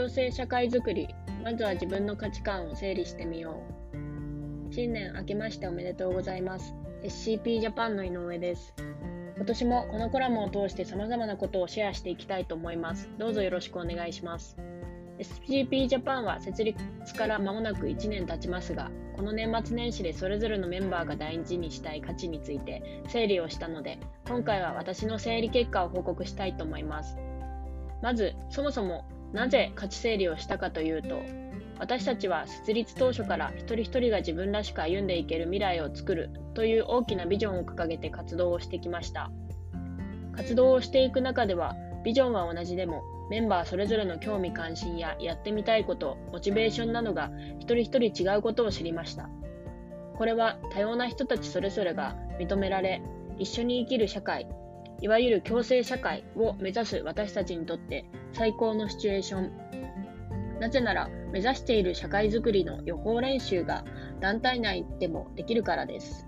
共生社会づくり、まずは自分の価値観を整理してみよう。新年明けましておめでとうございます。SCP ジャパンの井上です。今年もこのコラムを通して様々なことをシェアしていきたいと思います。どうぞよろしくお願いします。SCP ジャパンは設立から間もなく1年経ちますが、この年末年始でそれぞれのメンバーが大事にしたい価値について整理をしたので、今回は私の整理結果を報告したいと思います。まず、そもそもなぜ価値整理をしたかというと、私たちは設立当初から一人一人が自分らしく歩んでいける未来を作るという大きなビジョンを掲げて活動をしてきました。活動をしていく中では、ビジョンは同じでも、メンバーそれぞれの興味関心ややってみたいこと、モチベーションなどが一人一人違うことを知りました。これは多様な人たちそれぞれが認められ、一緒に生きる社会、いわゆる共生社会を目指す私たちにとって最高のシチュエーションなぜなら、目指している社会づくりの予行練習が団体内でもできるからです。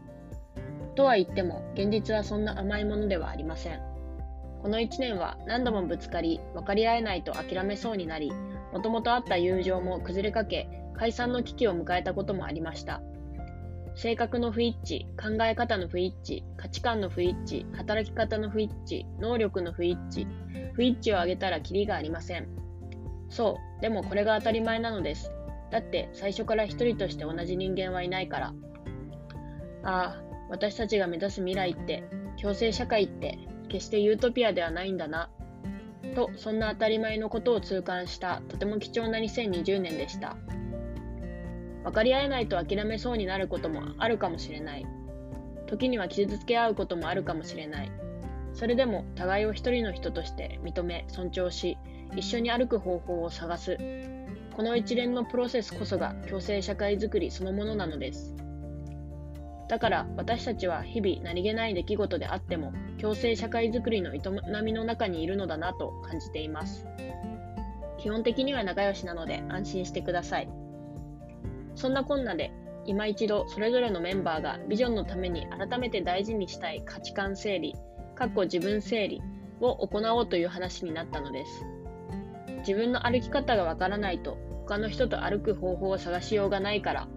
とは言っても、現実はそんな甘いものではありません。この1年は何度もぶつかり、分かり合えないと諦めそうになり、もともとあった友情も崩れかけ、解散の危機を迎えたこともありました。性格の不一致、考え方の不一致、価値観の不一致、働き方の不一致、能力の不一致、不一致を挙げたらキリがありません。そう、でもこれが当たり前なのです。だって最初から一人として同じ人間はいないから。ああ、私たちが目指す未来って、共生社会って決してユートピアではないんだな。と、そんな当たり前のことを痛感したとても貴重な2020年でした。分かり合えないと諦めそうになることもあるかもしれない。時には傷つけ合うこともあるかもしれない。それでも互いを一人の人として認め、尊重し、一緒に歩く方法を探す。この一連のプロセスこそが共生社会づくりそのものなのです。だから私たちは日々何気ない出来事であっても共生社会づくりの営みの中にいるのだなと感じています。基本的には仲良しなので安心してください。そんなこんなで今一度それぞれのメンバーがビジョンのために改めて大事にしたい価値観整理、かっこ自分整理を行おうという話になったのです。自分の歩き方がわからないと他の人と歩く方法を探しようがないから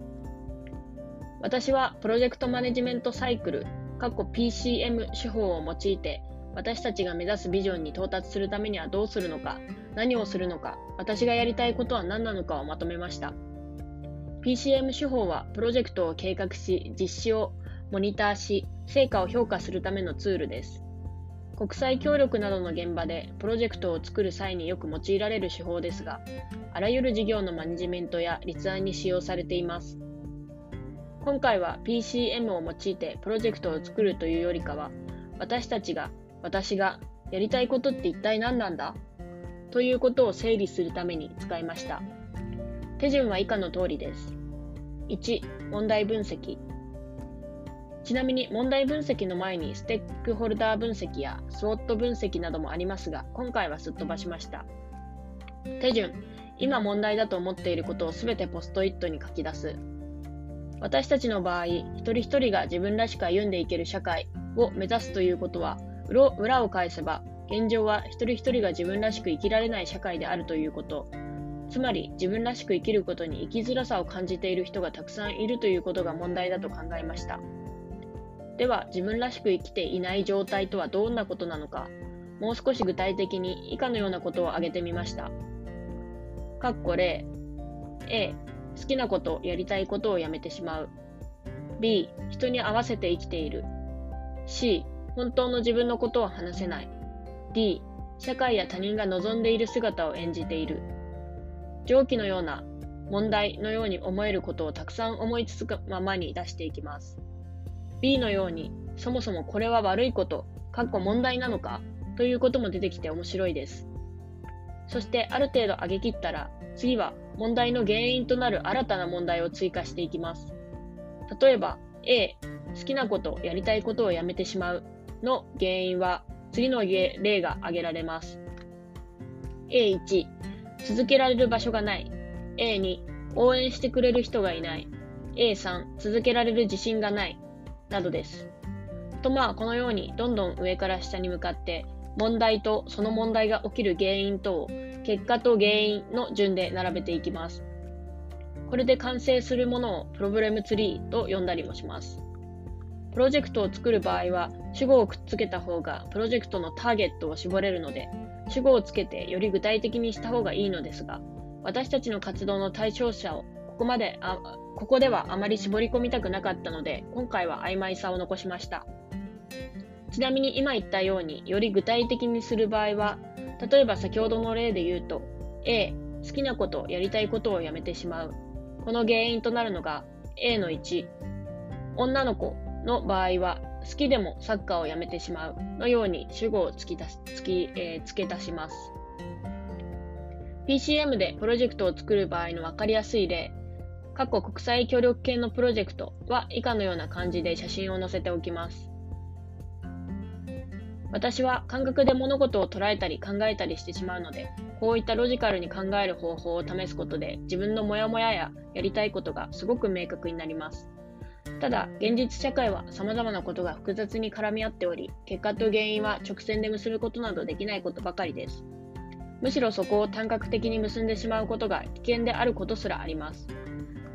私はプロジェクトマネジメントサイクルかっこ PCM 手法を用いて私たちが目指すビジョンに到達するためにはどうするのか何をするのか私がやりたいことは何なのかをまとめました PCM 手法はプロジェクトを計画し実施をモニターし成果を評価するためのツールです国際協力などの現場でプロジェクトを作る際によく用いられる手法ですが、あらゆる事業のマネジメントや立案に使用されています。今回は PCM を用いてプロジェクトを作るというよりかは、私たちが、私がやりたいことって一体何なんだ？ということを整理するために使いました。手順は以下の通りです。1、問題分析。ちなみに問題分析の前にステークホルダー分析やスウォット分析などもありますが、今回はすっ飛ばしました。手順、今問題だと思っていることをすべてポストイットに書き出す。私たちの場合、一人一人が自分らしく歩んでいける社会を目指すということは、裏を返せば、現状は一人一人が自分らしく生きられない社会であるということ。つまり自分らしく生きることに生きづらさを感じている人がたくさんいるということが問題だと考えました。では自分らしく生きていない状態とはどんなことなのか、もう少し具体的に以下のようなことを挙げてみました。かっこ例 A、好きなこと、やりたいことをやめてしまう。B、人に合わせて生きている。C、本当の自分のことを話せない。D、社会や他人が望んでいる姿を演じている。上記のような問題のように思えることをたくさん思いつくままに出していきます。B のように、そもそもこれは悪いこと、かっこ問題なのかということも出てきて面白いです。そしてある程度上げ切ったら、次は問題の原因となる新たな問題を追加していきます。例えば、A、好きなこと、やりたいことをやめてしまうの原因は、次の例が挙げられます。A1、続けられる場所がない。A2、応援してくれる人がいない。A3、続けられる自信がない。などです。とまあこのようにどんどん上から下に向かって問題とその問題が起きる原因とを結果と原因の順で並べていきます。これで完成するものをプロブレムツリーと呼んだりもします。プロジェクトを作る場合は主語をくっつけた方がプロジェクトのターゲットを絞れるので主語をつけてより具体的にした方がいいのですが私たちの活動の対象者をここまであここではあまり絞り込みたくなかったので今回は曖昧さを残しました。ちなみに今言ったようにより具体的にする場合は例えば先ほどの例で言うと A 好きなことやりたいことをやめてしまう。この原因となるのが A の1女の子の場合は好きでもサッカーをやめてしまうのように主語を付き出し付き、えー、付け足します。PCM でプロジェクトを作る場合の分かりやすい例。過去国際協力系のプロジェクトは以下のような感じで写真を載せておきます。私は感覚で物事を捉えたり考えたりしてしまうので、こういったロジカルに考える方法を試すことで自分のモヤモヤややりたいことがすごく明確になります。ただ、現実社会は様々なことが複雑に絡み合っており、結果と原因は直線で結ぶことなどできないことばかりです。むしろそこを単角的に結んでしまうことが危険であることすらあります。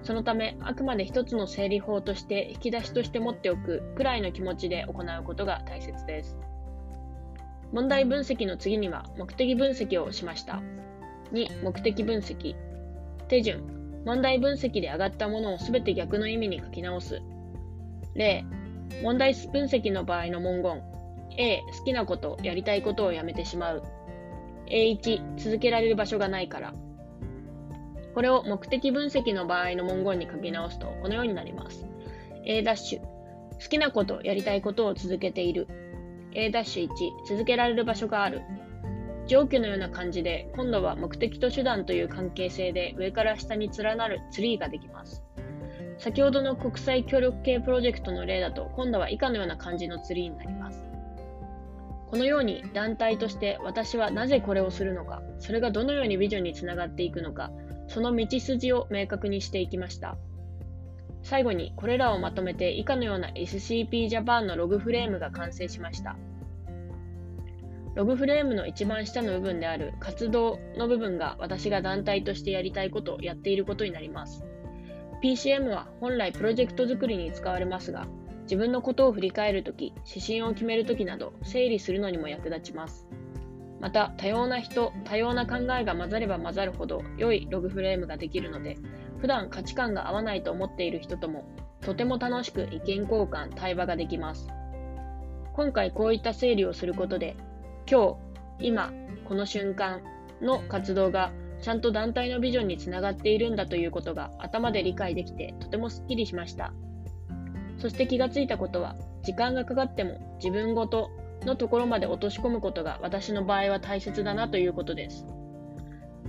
そのため、あくまで一つの整理法として引き出しとして持っておくくらいの気持ちで行うことが大切です。問題分析の次には目的分析をしました。2、目的分析。手順。問題分析で上がったものをすべて逆の意味に書き直す。例、問題分析の場合の文言。A、好きなこと、やりたいことをやめてしまう。A1、続けられる場所がないから。これを目的分析の場合の文言に書き直すとこのようになります。A、好きなこと、やりたいことを続けている。A-1 続けられる場所がある上記のような感じで今度は目的と手段という関係性で上から下に連なるツリーができます。先ほどの国際協力系プロジェクトの例だと今度は以下のような感じのツリーになります。このように団体として私はなぜこれをするのかそれがどのようにビジョンにつながっていくのかその道筋を明確にしていきました。最後にこれらをまとめて以下のような SCP Japan のログフレームが完成しました。ログフレームの一番下の部分である活動の部分が私が団体としてやりたいことをやっていることになります。PCM は本来プロジェクト作りに使われますが、自分のことを振り返るとき、指針を決めるときなど整理するのにも役立ちます。また、多様な人、多様な考えが混ざれば混ざるほど良いログフレームができるので、普段価値観が合わないと思っている人ともとても楽しく意見交換、対話ができます。今回こういった整理をすることで、今日、今、この瞬間の活動がちゃんと団体のビジョンにつながっているんだということが頭で理解できてとてもすっきりしました。そして気がついたことは、時間がかかっても自分ごとのところまで落とし込むことが私の場合は大切だなということです。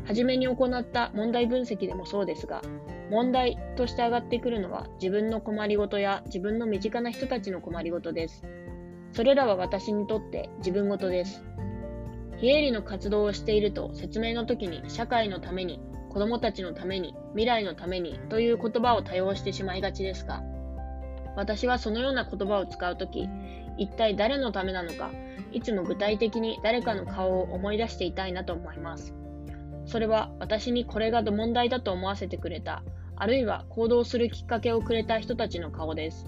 初めに行った問題分析でもそうですが、問題として上がってくるのは自分の困りごとや自分の身近な人たちの困りごとです。それらは私にとって自分ごとです。非営利の活動をしていると説明の時に社会のために、子供たちのために、未来のためにという言葉を多用してしまいがちですが、私はそのような言葉を使うとき、一体誰のためなのか、いつも具体的に誰かの顔を思い出していたいなと思います。それは私にこれが問題だと思わせてくれた、あるいは行動するきっかけをくれた人たちの顔です。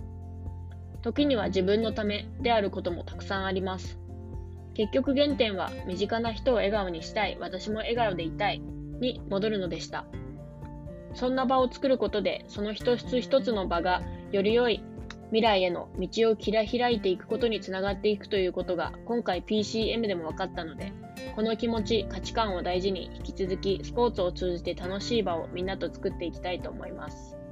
時には自分のためであることもたくさんあります。結局原点は身近な人を笑顔にしたい、私も笑顔でいたいに戻るのでした。そんな場を作ることで、その一つ一つの場がより良い未来への道を切り開いていくことにつながっていくということが今回 PCM でも分かったので、この気持ち、価値観を大事に引き続きスポーツを通じて楽しい場をみんなと作っていきたいと思います。